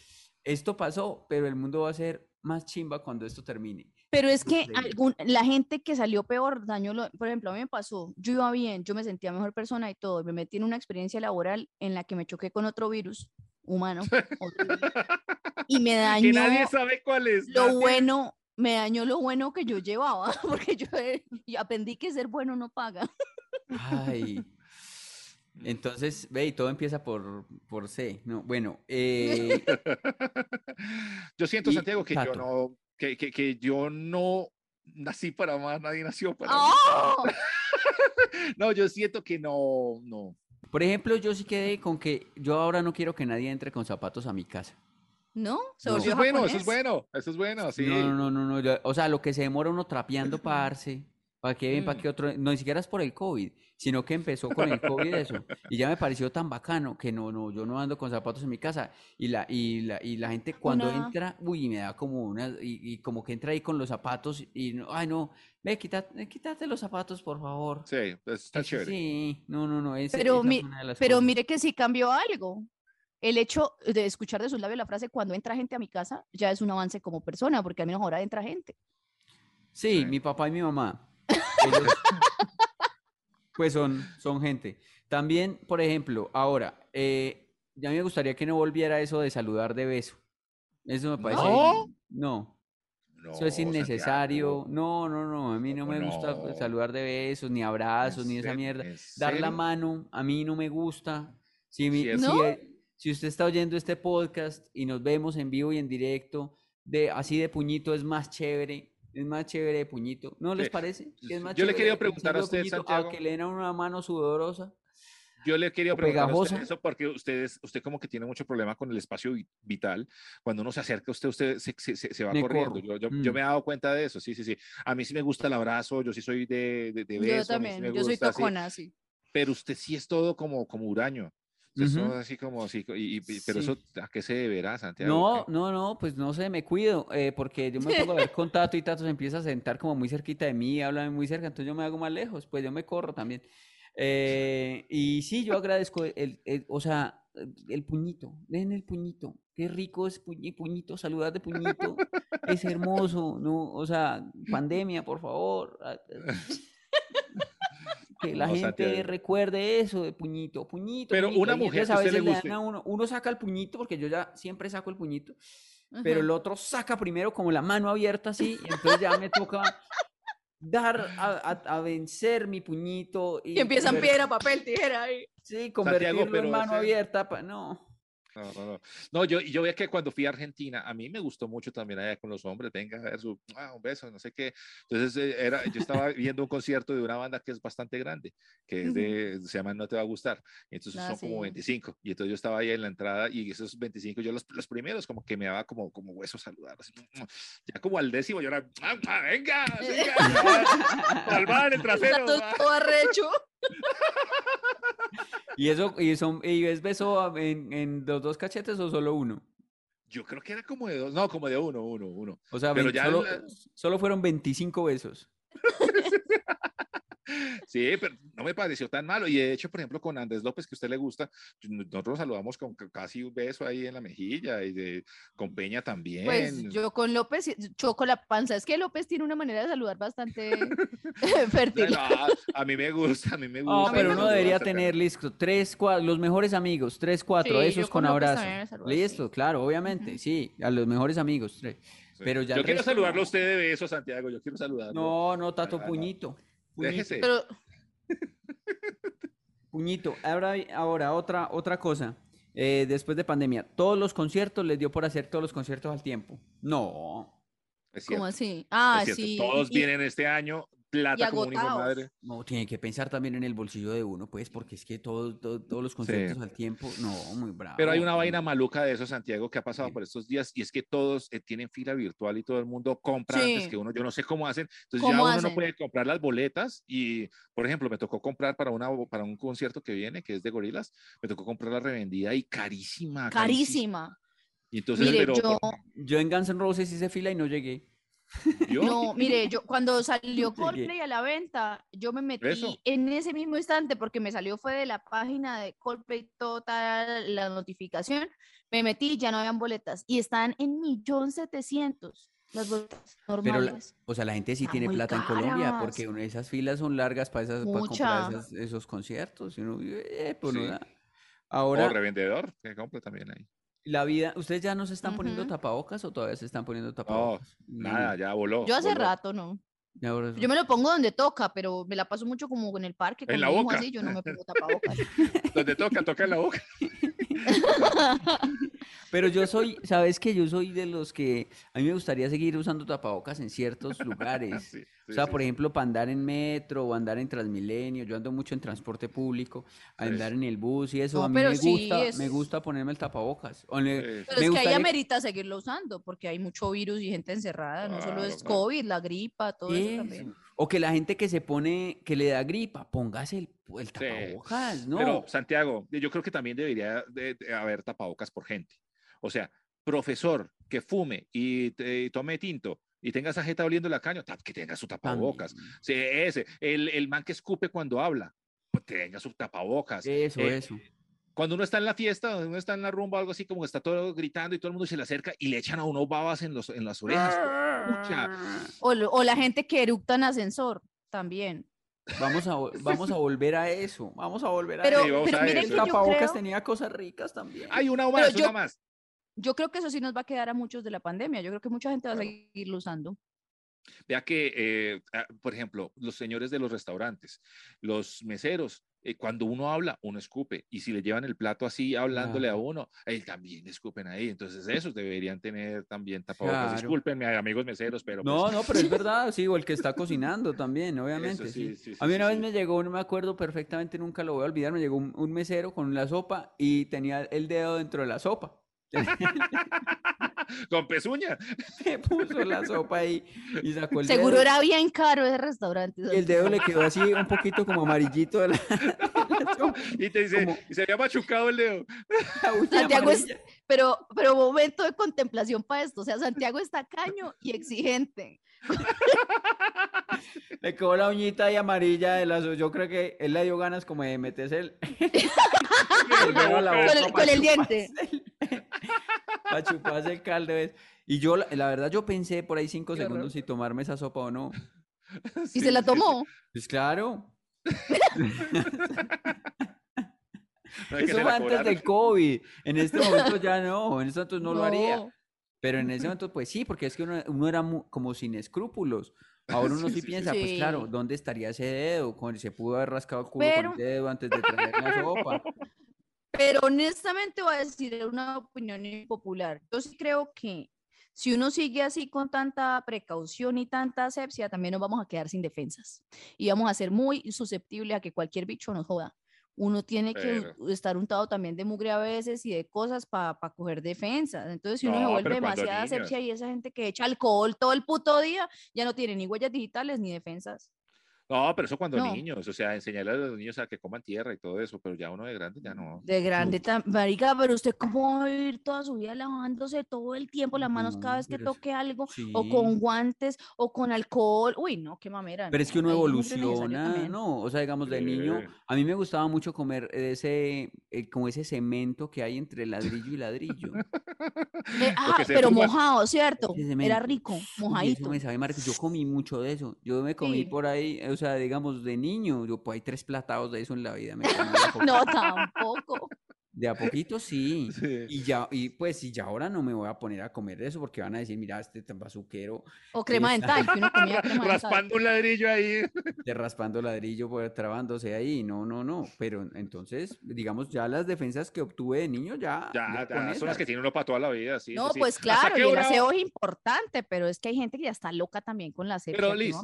esto pasó, pero el mundo va a ser más chimba cuando esto termine. Pero es que algún- la gente que salió peor daño, lo- por ejemplo, a mí me pasó, yo iba bien, yo me sentía mejor persona y todo, me metí en una experiencia laboral en la que me choqué con otro virus humano *laughs* horrible, y me Que dañó nadie sabe cuál es. lo nadie- bueno, me dañó lo bueno que yo llevaba, *laughs* porque yo eh, y aprendí que ser bueno no paga. Ay. Entonces, ve, y todo empieza por, por C. No, bueno, eh, *laughs* yo siento, Y Santiago, que yo no, que, que, que yo no nací para más, nadie nació para mí. ¡Oh! *laughs* No, yo siento que no, no. por ejemplo, yo sí quedé con que yo ahora no quiero que nadie entre con zapatos a mi casa. ¿No? Se No. Eso es bueno, eso es bueno, eso es bueno, sí. No, no, no, no, no, yo- o sea, lo que se demora uno trapeando para que ven, para Mm. que otro, no ni siquiera es por el COVID, sino que empezó con el COVID eso, y ya me pareció tan bacano que no, no, yo no ando con zapatos en mi casa, y la, y la, y la gente cuando Una- entra, uy, me da como una, y, y como que entra ahí con los zapatos, y no, ay no, ve, quítate, quítate los zapatos, por favor. Sí, está chévere. Sí, no, no, no, ese- Pero, esa mi- fue una de las pero cosas. mire que sí cambió algo. El hecho de escuchar de sus labios la frase cuando entra gente a mi casa ya es un avance como persona, porque al menos ahora entra gente. Sí, Sí. mi papá y mi mamá. *laughs* Ellos, pues son, son gente. También, por ejemplo, ahora, eh, ya me gustaría que no volviera eso de saludar de beso. Eso me parece. ¿No? No, No, eso es innecesario. Santiago, No, no, no. A mí no ¿cómo me gusta no? saludar de besos, ni abrazos, ¿En ni esa mierda. ¿En Dar la mano, a mí no me gusta. Si, mi- si, ¿No? eh, si usted está oyendo este podcast y nos vemos en vivo y en directo, de así de puñito es más chévere. Es más chévere de puñito. ¿No les Sí. parece? es más Yo le quería preguntar a usted, puñito Santiago. que le den a una mano sudorosa. Yo le quería preguntar a usted eso porque ustedes, usted como que tiene mucho problema con el espacio vi- vital. Cuando uno se acerca a usted, usted se, se- se- se va Me corriendo. Yo, yo, Mm. yo me he dado cuenta de eso, sí, sí, sí. A mí sí me gusta el abrazo, yo sí soy de, de, de beso, a yo sí también, me yo soy gusta así, tocona, sí. pero usted sí es todo como, como huraño. Usted es Ujú. todo así como así, y, y- pero Sí. eso, ¿a qué se deberá, Santiago? No, no, no, pues no sé, me cuido, eh, porque yo me pongo a ver con Tato y Tato se empieza a sentar como muy cerquita de mí, habla muy cerca, entonces yo me hago más lejos, pues yo me corro también. Eh, y sí, yo agradezco el, el- o sea, el puñito, den el puñito. Qué rico es puñi- puñito, saludar de puñito. Es hermoso, ¿no? O sea, *laughs* pandemia, por favor. Que la No, gente Santiago. recuerde eso de puñito, puñito. Pero puñito. una mujer a usted le veces le dan guste. a uno, uno saca el puñito, porque yo ya siempre saco el puñito, pero Ujú. el otro saca primero como la mano abierta así, y entonces ya me toca dar a, a- a vencer mi puñito y, Y empiezan piedra, papel, tijera ahí. sí, convertirlo en pero mano ese- abierta, pa- no. No, no, no. No, yo, yo veía que cuando fui a Argentina, a mí me gustó mucho también allá con los hombres, venga a ver su, ah, un beso, no sé qué. Entonces, eh, era, yo estaba *laughs* viendo un concierto de una banda que es bastante grande, que es de, se llama No Te Va a Gustar, entonces Ah, son como sí. 25, y entonces yo estaba ahí en la entrada, y esos 25, yo los, los primeros como que me daba como, como hueso saludar, así, ya como al décimo, yo era, "Ah, venga, venga, *laughs* palmada en el trasero. Todo, ah". todo arrecho. *laughs* ¿Y eso, y son, y es beso en, en los dos cachetes o solo uno? Yo creo que era como de dos, no, como de uno, uno, uno. O sea, Pero 20 ya solo, la- solo fueron 25 besos. *laughs* Sí, pero no me pareció tan malo. Y de hecho, por ejemplo, con Andrés López, que a usted le gusta, nosotros nos saludamos con ca- casi un beso ahí en la mejilla y de, con Peña también. Pues yo con López choco la panza. Es que López tiene una manera de saludar bastante *laughs* *laughs* fértil. No, a, a mí me gusta, a mí me gusta. No, a mí pero uno gusta debería tener listo tres, cuatro, los mejores amigos, tres, cuatro, Sí, esos con con abrazo. Listo, así. claro, obviamente, sí, a los mejores amigos, tres. Sí. Pero ya yo quiero resto saludarlo a usted de beso, Santiago. Yo quiero saludarlo. No, no, Tato, Ah, puñito. Déjese. Pero *laughs* Puñito. Ahora, ahora otra, otra cosa. eh, después de pandemia, todos los conciertos les dio por hacer todos los conciertos al tiempo. No, Es ¿cómo así? Ah, sí. Todos y- vienen este año, plata como un hijo de agotados. madre. no, tiene que pensar también en el bolsillo de uno, pues, porque es que todo, todo- todos los conciertos al tiempo, no, muy bravo. Pero hay una vaina maluca de eso, Santiago, que ha pasado Sí. por estos días, y es que todos eh, tienen fila virtual y todo el mundo compra antes Sí. que uno. Yo no sé cómo hacen. Entonces ¿Cómo ya uno no hacen? puede comprar las boletas. Y, por ejemplo, me tocó comprar para, una, para un concierto que viene, que es de gorilas, me tocó comprar la revendida y carísima. Carísima. Y entonces, Mire, pero, yo, por- Yo en Guns N' Roses hice fila y no llegué. Yo, no, *laughs* mire, yo cuando salió. Coldplay a la venta, yo me metí Eso. en ese mismo instante porque me salió fue de la página de Coldplay total la notificación, me metí, ya no habían boletas y están en millón setecientos las boletas Pero, la- normales. o sea, la gente sí tiene plata en Colombia, porque esas filas son largas para, esas, para comprar Mucha. esas- esos conciertos. y uno, eh, pues no da. o Ahora, revendedor, que compra también ahí. La vida, ¿ustedes ya no se están poniendo Ujú. tapabocas o todavía se están poniendo No, tapabocas? nada, ya voló. Yo hace voló. rato, ¿no? Yo me lo pongo donde toca, pero me la paso mucho como en el parque con En la mi hijo boca. así, yo no me pongo tapabocas. *laughs* Donde toca, toca en la boca. *laughs* *laughs* Pero yo soy, ¿sabes que Yo soy de los que a mí me gustaría seguir usando tapabocas en ciertos *laughs* lugares. Sí, O sea, sí, por sí. ejemplo, para andar en metro o andar en Transmilenio, yo ando mucho en transporte público, a Sí. andar en el bus y eso, No, a mí pero me sí, gusta, me gusta ponerme el tapabocas. O le- Sí. Pero me es que ahí amerita seguirlo usando, porque hay mucho virus y gente encerrada, no solo es. COVID, la gripa, todo eso Eso. también. O que la gente que se pone, que le da gripa, póngase el, el tapabocas, ¿no? Pero, Santiago, yo creo que también debería de- de haber tapabocas por gente. O sea, profesor que fume y, tome tinto y tenga esa jeta oliendo la caña, que tenga su tapabocas. Sí, ese, el, el man que escupe cuando habla, pues tenga su tapabocas. Eso, Eh, eso. Cuando uno está en la fiesta, uno está en la rumba, algo así, como que está todo gritando y todo el mundo se le acerca y le echan a uno babas en, los, en las orejas. O, lo- o la gente que eructa en ascensor, también. Vamos a, vamos a volver a eso, vamos a volver a Pero, eso. Pero miren eso. que tapabocas creo, tenía cosas ricas también. Hay una Pero más, yo- una más. yo creo que eso sí nos va a quedar a muchos de la pandemia. Yo creo que mucha gente va a seguirlo usando. Vea que, eh, ah, por ejemplo, los señores de los restaurantes, los meseros, eh, cuando uno habla, uno escupe. Y si le llevan el plato así, hablándole a uno, él también escupen ahí. Entonces, esos deberían tener también tapabocas. Claro. Discúlpenme, amigos meseros, pero. No, pues, no, pero es *laughs* verdad, sí, o el que está cocinando también, obviamente. Eso sí, sí. sí, a mí una vez me llegó, no me acuerdo perfectamente, nunca lo voy a olvidar, me llegó un, un mesero con la sopa y tenía el dedo dentro de la sopa. *laughs* Con pezuña. Me puso la sopa ahí y sacó el Seguro dedo. era bien caro ese restaurante. Y el dedo le quedó así un poquito como amarillito de la, *laughs* Y te dice, Como- y se había machucado el dedo. *laughs* Santiago es-. Pero, pero momento de contemplación para esto. O sea, Santiago está caño y exigente. *laughs* Le quedó la uñita ahí amarilla de las. Yo creo que él le dio ganas como de meterse el. *laughs* dedo Con el- pa' con el diente. chuparse el- *laughs* pa' chuparse el caldo. ¿ves? Y yo, la, la verdad, yo pensé por ahí cinco Qué segundos si tomarme esa sopa o no. Y se la tomó. Pues claro. No, es que Eso fue antes del COVID. En este momento ya no. En este momento no, lo haría. Pero en ese momento, pues sí, porque es que uno, uno era como sin escrúpulos. Ahora uno Sí, sí, sí, piensa, pues claro. ¿dónde estaría ese dedo? Con, se pudo haber rascado el culo Pero- con el dedo antes de traer la sopa. Pero honestamente voy a decir una opinión impopular. Yo sí creo que si uno sigue así con tanta precaución y tanta asepsia, también nos vamos a quedar sin defensas. Y vamos a ser muy susceptibles a que cualquier bicho nos joda. Uno tiene que Pero- estar untado también de mugre a veces y de cosas para coger defensas. Entonces, si uno se No, vuelve pero cuando demasiada asepsia y esa gente que echa alcohol todo el puto día, ya no tiene ni huellas digitales ni defensas. No, pero eso cuando No. niños, o sea, enseñarle a los niños a que coman tierra y todo eso, pero ya uno de grande ya no. De grande, tam- marica, pero usted cómo va a vivir toda su vida lavándose todo el tiempo las manos cada vez que toque algo, o con guantes, o con alcohol. Uy, no, qué mamera. Pero es que no, uno evoluciona. ¿no? O sea, digamos, de niño, a mí me gustaba mucho comer ese, eh, como ese cemento que hay entre ladrillo y ladrillo. Eh, *laughs* ah, pero fuma. mojado, ¿cierto? Era rico, Uy, mojadito. eso me sabe marica, Yo comí mucho de eso. Yo me comí Sí. por ahí, o sea, digamos, de niño, yo pues hay tres platados de eso en la vida. me *laughs* No, tampoco. De a poquito sí. Sí. Y ya, y pues, y ya ahora no me voy a poner a comer eso porque van a decir, mira, este tan bazuquero, O crema dental, que uno comía crema dental. Raspando un ladrillo ahí. de raspando ladrillo, pues, trabándose ahí. No, no, no. Pero entonces, digamos, ya las defensas que obtuve de niño, ya. Ya, ya son las que tiene uno para toda la vida, sí. No, sí. pues ¿Hasta claro, y el aseo es importante, pero es que hay gente que ya está loca también con la asepsia. Pero, Liz.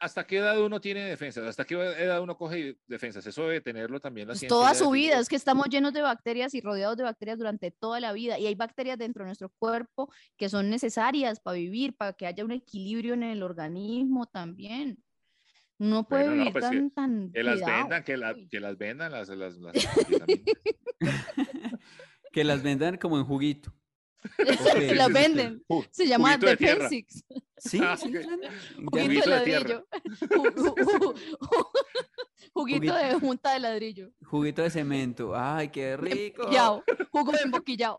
¿Hasta qué edad uno tiene defensas? ¿Hasta qué edad uno coge defensas? Eso debe tenerlo también la Pues ciencia toda su vida, es que estamos llenos de bacterias y rodeados de bacterias durante toda la vida. Y hay bacterias dentro de nuestro cuerpo que son necesarias para vivir, para que haya un equilibrio en el organismo también. No puede Bueno, no, vivir pues tan, tan Que las cuidado. vendan, que, la- que las vendan las, las, las. *laughs* *laughs* Que las vendan como en juguito. Se las *laughs* venden. Ju- Se llama tierra. Defensix. Sí, Ah, *laughs* *laughs* Juguito de tierra. ladrillo. Ju- ju- ju- ju- Juguito de junta de ladrillo. Juguito de cemento. Ay, qué rico. Emboquillado. Jugo de emboquillado.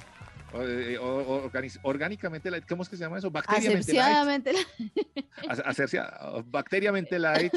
Orgánicamente light, ¿cómo es que se llama eso? Bacteriamente light. Bacteriamente light.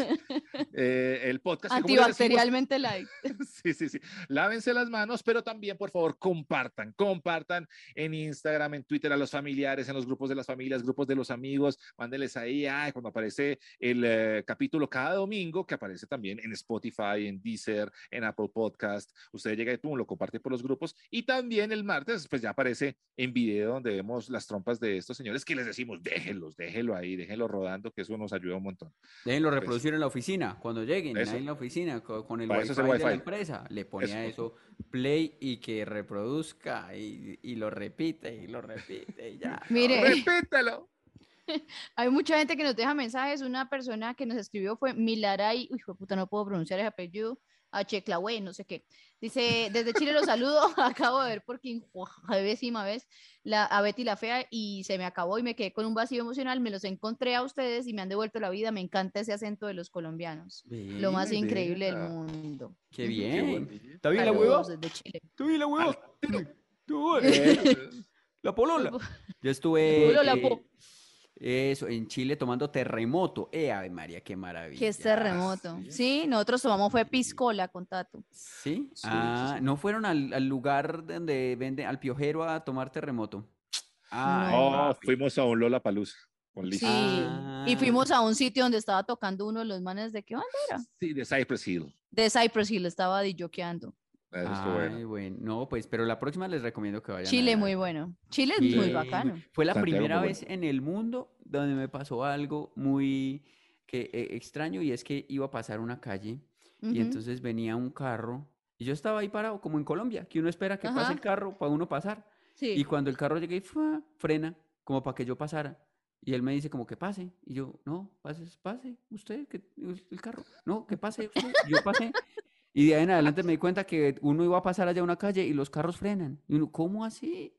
eh, el podcast. Antibacterialmente light. *laughs* Sí, sí, sí. Lávense las manos, pero también, por favor, compartan, compartan en Instagram, en Twitter a los familiares, en los grupos de las familias, grupos de los amigos, mándeles ahí, ay, cuando aparece el eh, capítulo cada domingo, que aparece también en Spotify, en Deezer, en Apple Podcast. Usted llega y tú lo comparte por los grupos y también el martes, pues ya aparece en video donde vemos las trompas de estos señores que les decimos, déjenlos, déjenlo ahí, déjenlo rodando, que eso nos ayuda un montón. Déjenlo reproducir en la oficina. Cuando lleguen Eso. ahí en la oficina co- con el wifi, eso de la empresa, le pone a Eso. eso play y que reproduzca y, y lo repite y lo repite y ya. *laughs* Mire, Repítelo. *laughs* hay mucha gente que nos deja mensajes. Una persona que nos escribió fue Milaray, uy, puta, no puedo pronunciar ese apellido, Acheclahue, no sé qué. Dice, desde Chile los saludo, acabo de ver por décima vez la, a Betty la Fea y se me acabó y me quedé con un vacío emocional, me los encontré a ustedes y me han devuelto la vida, me encanta ese acento de los colombianos, lo más increíble del mundo. Qué bien. ¿Está bien la hueva? Desde Chile. ¿Está bien la hueva? Tú, eh, Eh, La polola. Yo estuve Polola, eh, po. Eso, en Chile tomando terremoto. Eh, Ave María, qué maravilla. Que es terremoto. Sí, nosotros tomamos fue piscola con Tato. ¿Sí? Sí, ah, sí. ¿no fueron al, al lugar donde venden al piojero a tomar terremoto? Ay, No, papi. fuimos a un Lola Palusa. Sí. Ah. Y fuimos a un sitio donde estaba tocando uno de los manes de qué banda era? Sí, de Cypress Hill. De Cypress Hill estaba disjoqueando. Eso Ay, bueno. bueno. No, pues, pero la próxima les recomiendo que vayan Chile a- muy bueno. Chile es muy bacano. Fue la Santiago primera vez en el mundo donde me pasó algo muy que, eh, extraño y es que iba a pasar una calle y Ujú. entonces venía un carro y yo estaba ahí parado como en Colombia, que uno espera que pase Ajá. el carro para uno pasar. Sí. Y cuando el carro llega y ¡fua! frena, como para que yo pasara. Y él me dice como que pase. Y yo, no, pase, pase usted, que el el carro. No, que pase usted. Y yo pasé. Y de ahí en adelante me di cuenta que uno iba a pasar allá una calle y los carros frenan. Y uno, ¿cómo así?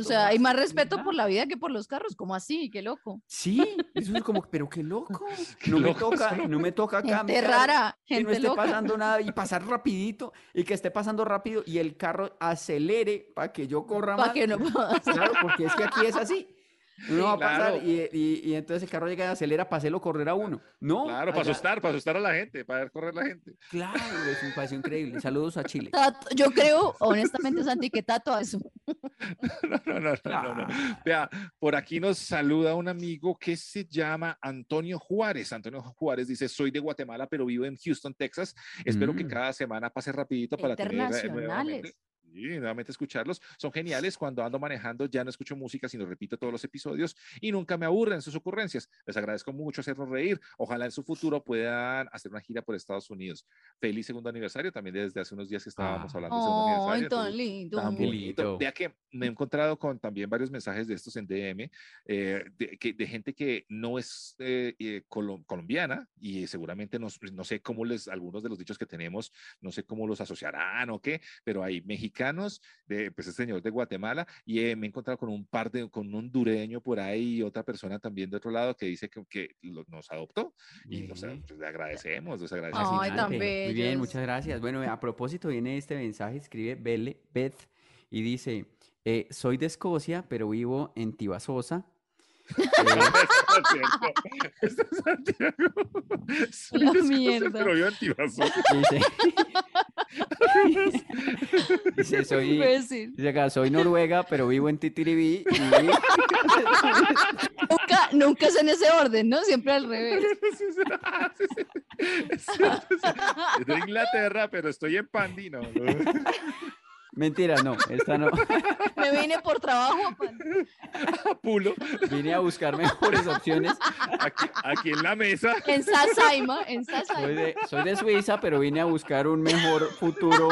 O sea, hay más respeto verdad". por la vida que por los carros. ¿Cómo así? Qué loco. Sí, eso es como, pero qué loco. *laughs* No me toca, ¿no? me toca Gente cambiar. rara, Que no gente esté loca. pasando *laughs* nada y pasar rapidito y que esté pasando rápido y el carro acelere para que yo corra Para más. que no. *laughs* Claro, porque es que aquí es así. Uno va a pasar Claro. y, y- y entonces el carro llega y acelera para hacerlo correr a uno. No, Claro, para asustar, para asustar a la gente, para ver correr la gente. Claro, es un paseo increíble. Saludos a Chile. Tato- yo creo, honestamente, Santi, que Tato a eso. *laughs* No, no, no, no, no, no. Ah. Vea, por aquí nos saluda un amigo que se llama Antonio Juárez. Antonio Juárez dice, soy de Guatemala, pero vivo en Houston, Texas. Espero que Mm. cada semana pase rapidito para tener eh, nuevamente, Internacionales. Sí, nuevamente escucharlos. Son geniales. Cuando ando manejando ya no escucho música, sino repito todos los episodios y nunca me aburren sus ocurrencias. Les agradezco mucho hacernos reír. Ojalá en su futuro puedan hacer una gira por Estados Unidos. Feliz segundo aniversario. También desde hace unos días que estábamos Ah. hablando del segundo aniversario. Ay, tan entonces, lindo. Tan bonito. lindo. Vea que me he encontrado con también varios mensajes de estos en DM, eh, de, que- de gente que no es eh, eh, colo- colombiana y seguramente no, no sé cómo les, algunos de los dichos que tenemos, no sé cómo los asociarán o qué, pero hay mexicanos, de, pues este señor de Guatemala, y eh, me he encontrado con un par de, con un hondureño por ahí y otra persona también de otro lado que dice que, que lo- nos adoptó y nos, Bien. pues, le agradecemos, les Ay, agradecemos. tan Fascinante. Muy bien, muchas gracias. Bueno, a propósito, viene este mensaje, escribe Belle, Beth, y dice, eh, soy de Escocia, pero vivo en Tibasosa. Es *laughs* Santiago. Soy La mierda. pero yo. *laughs* Dice, dice, *laughs* soy, dice acá, soy noruega, pero vivo en Titiribí. y- *laughs* Nunca, nunca es en ese orden, ¿no? Siempre al revés. Es de Inglaterra, pero estoy en Pandi, no, no. Mentira, no, esta no. *laughs* Me vine por trabajo. pan. *laughs* Pulo, Vine a buscar mejores opciones. aquí, aquí en la mesa. En Sasaima, en Soy Sasaima. de, soy de Suiza, pero vine a buscar un mejor futuro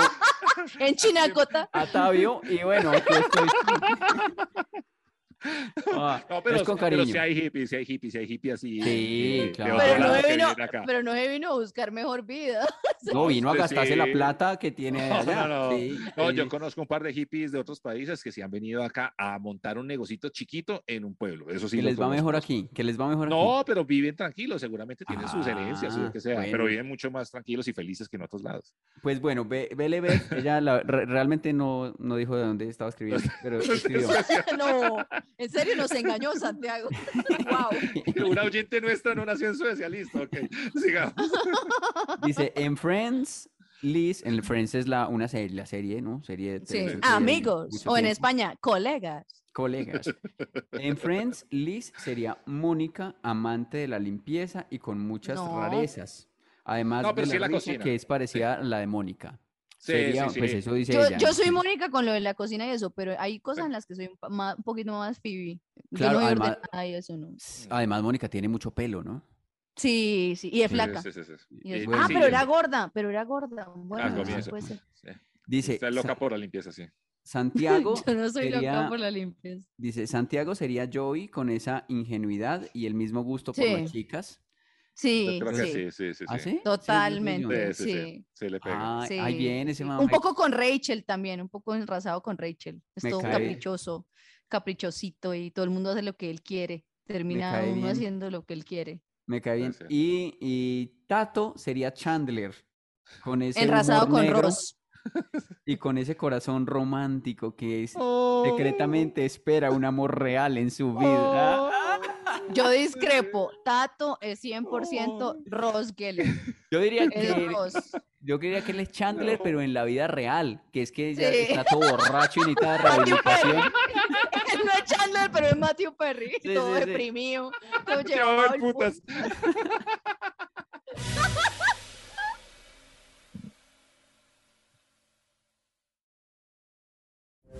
En Chinacota. Atavio. Y bueno, aquí estoy. *laughs* Ah, No, pero, es con pero cariño. si hay hippies, si hay hippies, si hay hippies así. Sí, de claro. Pero no, vino, pero no a buscar mejor vida. *laughs* No, vino a Usted gastarse la plata que tiene No, allá. no, no. Sí, No, sí. yo conozco un par de hippies de otros países que se han venido acá a montar un negocito chiquito en un pueblo. Eso sí. que les va mejor aquí, que les va mejor aquí. No, pero viven tranquilos, seguramente tienen sus herencias Ah, lo que sea, pero viven mucho más tranquilos y felices que en otros lados. Pues bueno, Beth, ella la- re- realmente no, no dijo de dónde estaba escribiendo, *laughs* pero escribió. *laughs* No, en serio nos engañó Santiago. *laughs* Wow. Una oyente nuestra no nació en Suecia, listo, ok. Sigamos. Dice, en Friends, Liz, en Friends es la, una serie, la serie, ¿no? Serie de Sí, que lleva amigos. O en. España, colegas. Colegas. En Friends, Liz sería Mónica, amante de la limpieza y con muchas No. rarezas. Además No, pero de sí la cocina. que es parecida a la de Mónica. Sí, Sería, sí, pues sí. eso dice Yo, ella. yo ¿no? soy. Mónica con lo de la cocina y eso, pero hay cosas en las que soy un, poquito más Phoebe. Yo Claro, no además- ordenada y eso no. Además, Mónica tiene mucho pelo, ¿no? Sí, sí, y es Sí, flaca. sí, sí, sí. y es- Y- Ah, sí, pero era gorda, pero era gorda. Bueno, sí comienzo. puede ser. sí. Dice, Está loca por la limpieza, sí. Santiago, *laughs* Yo no soy sería- loca por la limpieza. dice, Santiago sería Joey con esa ingenuidad y el mismo gusto por Sí. las chicas. Sí, Yo creo que sí, sí, sí, sí. ¿Ah, sí. Totalmente. Sí, sí, sí. sí. Sí, le pega. Sí, ahí viene ese mamá. Un poco con Rachel también, un poco enrasado con Rachel. Es Me todo cae- caprichoso, caprichosito y todo el mundo hace lo que él quiere. Termina uno bien. haciendo lo que él quiere. Me cae bien. Y, y Tato sería Chandler. Con ese Enrasado con negro Ross. *laughs* y con ese corazón romántico que es, Oh. secretamente espera un amor real en su vida. Yo *laughs* discrepo. Tato es 100% Ross Geller. Yo diría que yo diría que él es Chandler, pero en la vida real, que es que ya Sí. está todo borracho y necesita *laughs* rehabilitación. Él no es Chandler, pero es Matthew Perry. Sí, todo sí, sí. deprimido. Todo llevado va, al pu- putas. *laughs*